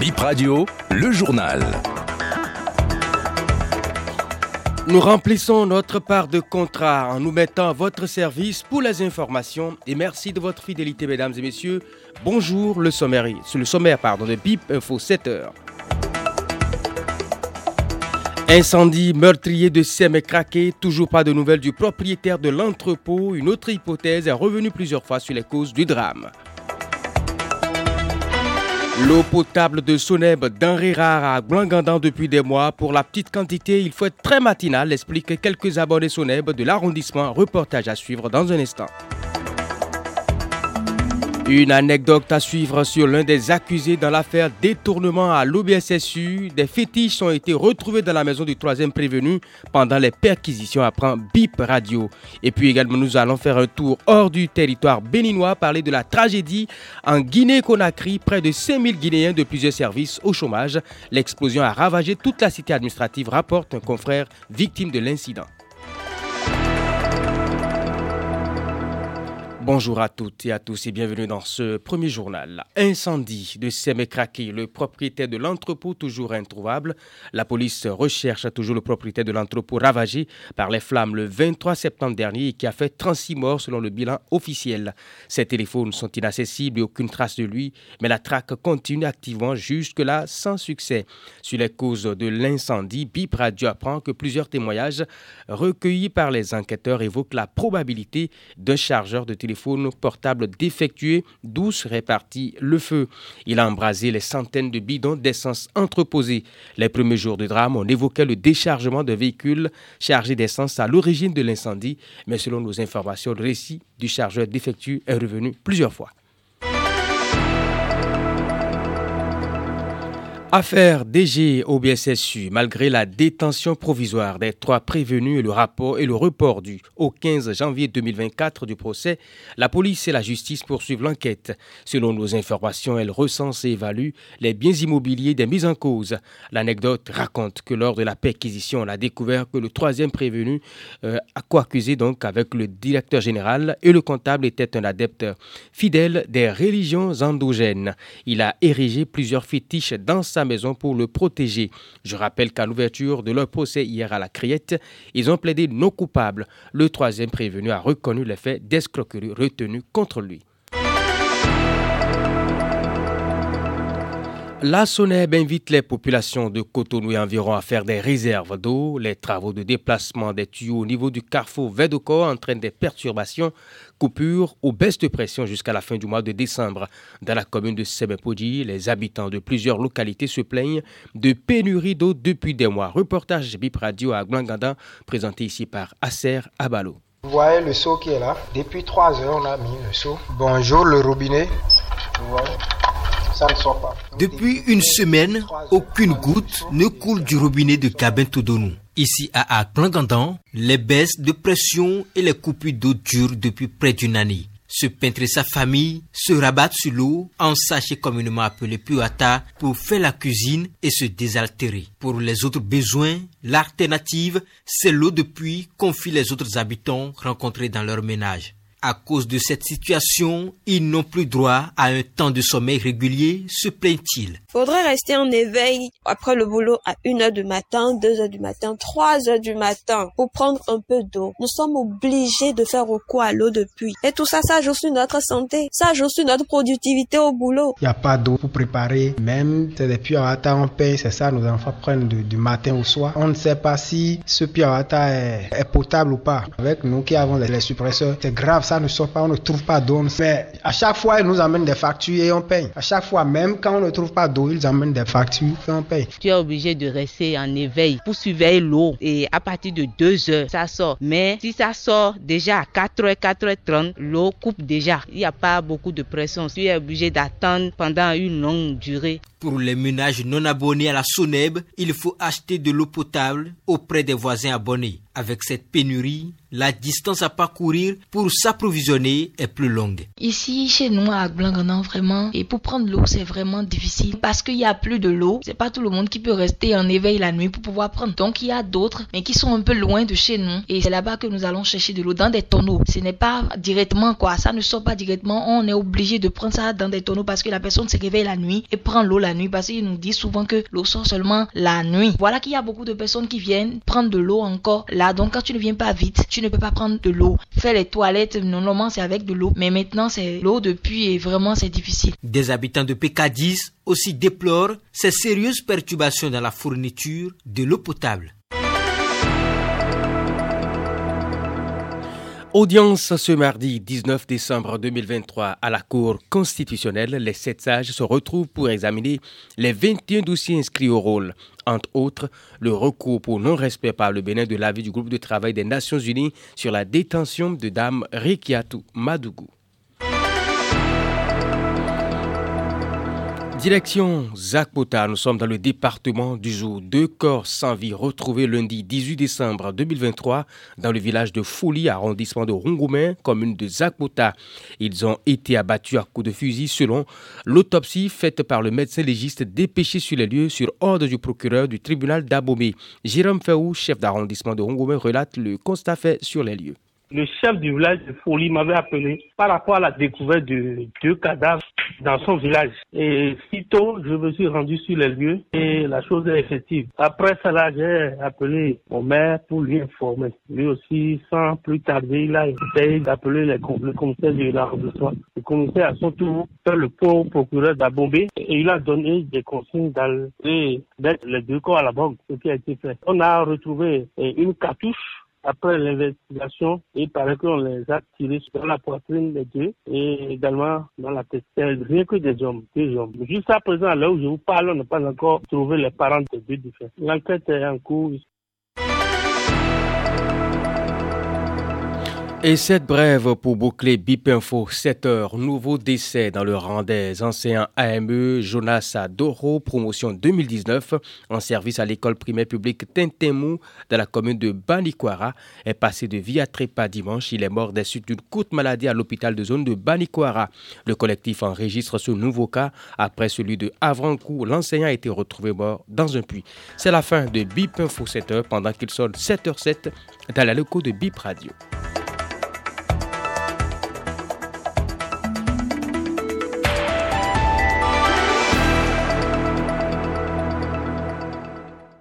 Bip Radio, le journal. Nous remplissons notre part de contrat en nous mettant à votre service pour les informations et merci de votre fidélité mesdames et messieurs. Bonjour le sommaire, le sommaire pardon, de BIP Info 7 heures. Incendie meurtrier de Sem craqué, toujours pas de nouvelles du propriétaire de l'entrepôt. Une autre hypothèse est revenue plusieurs fois sur les causes du drame. L'eau potable de Soneb denrée rare à Blangandan depuis des mois. Pour la petite quantité, il faut être très matinal, explique quelques abonnés Soneb de l'arrondissement. Reportage à suivre dans un instant. Une anecdote à suivre sur l'un des accusés dans l'affaire détournement à l'OBSSU. Des fétiches ont été retrouvés dans la maison du troisième prévenu pendant les perquisitions, apprend BIP Radio. Et puis également, nous allons faire un tour hors du territoire béninois, parler de la tragédie en Guinée-Conakry. Près de 5000 Guinéens de plusieurs services au chômage. L'explosion a ravagé toute la cité administrative, rapporte un confrère victime de l'incident. Bonjour à toutes et à tous et bienvenue dans ce premier journal. Incendie de Semekraki, le propriétaire de l'entrepôt toujours introuvable. La police recherche toujours le propriétaire de l'entrepôt ravagé par les flammes le 23 septembre dernier et qui a fait 36 morts selon le bilan officiel. Ces téléphones sont inaccessibles et aucune trace de lui, mais la traque continue activement jusque-là sans succès. Sur les causes de l'incendie, BIP Radio apprend que plusieurs témoignages recueillis par les enquêteurs évoquent la probabilité d'un chargeur de téléphone portable défectué d'où serait parti le feu. Il a embrasé les centaines de bidons d'essence entreposés. Les premiers jours du drame, on évoquait le déchargement de véhicules chargés d'essence à l'origine de l'incendie, mais selon nos informations, le récit du chargeur défectueux est revenu plusieurs fois. Affaire DG au BSSU, malgré la détention provisoire des trois prévenus et le rapport et le report du au 15 janvier 2024 du procès, la police et la justice poursuivent l'enquête. Selon nos informations, elle recense et évalue les biens immobiliers des mises en cause. L'anecdote raconte que lors de la perquisition, on a découvert que le troisième prévenu, euh, a co-accusé donc avec le directeur général et le comptable, était un adepte fidèle des religions endogènes. Il a érigé plusieurs fétiches dans sa maison pour le protéger. Je rappelle qu'à l'ouverture de leur procès hier à la Criette, ils ont plaidé non coupable. Le troisième prévenu a reconnu les faits d'escroquerie retenus contre lui. La SONEB invite les populations de Cotonou et environ à faire des réserves d'eau. Les travaux de déplacement des tuyaux au niveau du carrefour Vedoko entraînent des perturbations, coupures ou baisses de pression jusqu'à la fin du mois de décembre. Dans la commune de Sebepodi, les habitants de plusieurs localités se plaignent de pénurie d'eau depuis des mois. Reportage BIP Radio à Glanganda, présenté ici par Acer Abalo. Vous voyez le seau qui est là Depuis trois heures, on a mis le seau. Bonjour le robinet. Depuis une semaine, aucune goutte ne coule du robinet de Kabin-Todonou. Ici à Aklangandan, les baisses de pression et les coupures d'eau durent depuis près d'une année. Ce peintre et sa famille se rabattent sur l'eau, en sachet communément appelé puata, pour faire la cuisine et se désaltérer. Pour les autres besoins, l'alternative, c'est l'eau de pluie qu'ont les autres habitants rencontrés dans leur ménage. À cause de cette situation, ils n'ont plus droit à un temps de sommeil régulier, se plaint-il. Faudrait rester en éveil après le boulot à 1 heure du matin, 2 heures du matin, 3 heures du matin pour prendre un peu d'eau. Nous sommes obligés de faire recours à l'eau de pluie. Et tout ça, ça joue sur notre santé, ça joue sur notre productivité au boulot. Il n'y a pas d'eau pour préparer, même c'est des puits à on paye, c'est ça, nos enfants prennent du matin au soir. On ne sait pas si ce puits à est, est potable ou pas. Avec nous qui avons les suppresseurs, c'est grave ça ne sort pas, on ne trouve pas d'eau. Mais à chaque fois, ils nous amènent des factures et on paye. À chaque fois, même quand on ne trouve pas d'eau, ils amènent des factures et on paye. Tu es obligé de rester en éveil pour surveiller l'eau. Et à partir de 2 heures, ça sort. Mais si ça sort déjà à 4h, 4h30, l'eau coupe déjà. Il n'y a pas beaucoup de pression. Tu es obligé d'attendre pendant une longue durée. Pour les ménages non abonnés à la SONEB, il faut acheter de l'eau potable auprès des voisins abonnés. Avec cette pénurie, la distance à parcourir pour s'approvisionner est plus longue. Ici, chez nous, à Blanc-Gandon, vraiment, et pour prendre l'eau, c'est vraiment difficile parce qu'il y a plus de l'eau. C'est pas tout le monde qui peut rester en éveil la nuit pour pouvoir prendre. Donc, il y a d'autres, mais qui sont un peu loin de chez nous. Et c'est là-bas que nous allons chercher de l'eau dans des tonneaux. Ce n'est pas directement, quoi. Ça ne sort pas directement. On est obligé de prendre ça dans des tonneaux parce que la personne se réveille la nuit et prend l'eau la nuit parce qu'il nous dit souvent que l'eau sort seulement la nuit. Voilà qu'il y a beaucoup de personnes qui viennent prendre de l'eau encore là donc quand tu ne viens pas vite, tu ne peux pas prendre de l'eau. Faire les toilettes, normalement c'est avec de l'eau. Mais maintenant c'est l'eau depuis et vraiment c'est difficile. Des habitants de PK10 aussi déplorent ces sérieuses perturbations dans la fourniture de l'eau potable. Audience ce mardi 19 décembre 2023 à la Cour constitutionnelle. Les sept sages se retrouvent pour examiner les 21 dossiers inscrits au rôle. Entre autres, le recours pour non-respect par le Bénin de l'avis du groupe de travail des Nations Unies sur la détention de Dame Rikiatu Madougou. Direction Zakpota, nous sommes dans le département du jour. Deux corps sans vie retrouvés lundi 18 décembre 2023 dans le village de Fouli, arrondissement de Rongoumé, commune de Zakpota. Ils ont été abattus à coups de fusil selon l'autopsie faite par le médecin légiste dépêché sur les lieux sur ordre du procureur du tribunal d'Abomey. Jérôme Feou, chef d'arrondissement de Rongoumé, relate le constat fait sur les lieux. Le chef du village de Folie m'avait appelé par rapport à la découverte de deux cadavres dans son village. Et sitôt, je me suis rendu sur les lieux et la chose est effective. Après cela, j'ai appelé mon maire pour lui informer. Lui aussi, sans plus tarder, il a essayé d'appeler le commissaire de l'arrondissement. Le commissaire, à son tour, fait le pauvre procureur d'Abombé et il a donné des consignes d'aller mettre les deux corps à la banque, ce qui a été fait. On a retrouvé une cartouche après l'investigation, il paraît qu'on les a tirés sur la poitrine des deux et également dans la tête. Rien que des hommes, des hommes. Jusqu'à présent, là où je vous parle, on n'a pas encore trouvé les parents des deux différents. L'enquête est en cours. Et cette brève pour boucler BIP Info 7 heures. Nouveau décès dans le rang des enseignants AME Jonas Adoro, promotion 2019 en service à l'école primaire publique Tintemou dans la commune de Banikwara est passé de vie à trépas dimanche. Il est mort des suites d'une courte maladie à l'hôpital de zone de Banikwara. Le collectif enregistre ce nouveau cas après celui de Avrancourt. L'enseignant a été retrouvé mort dans un puits. C'est la fin de BIP Info 7 heures pendant qu'il sonne 7h07 dans la locaux de BIP Radio.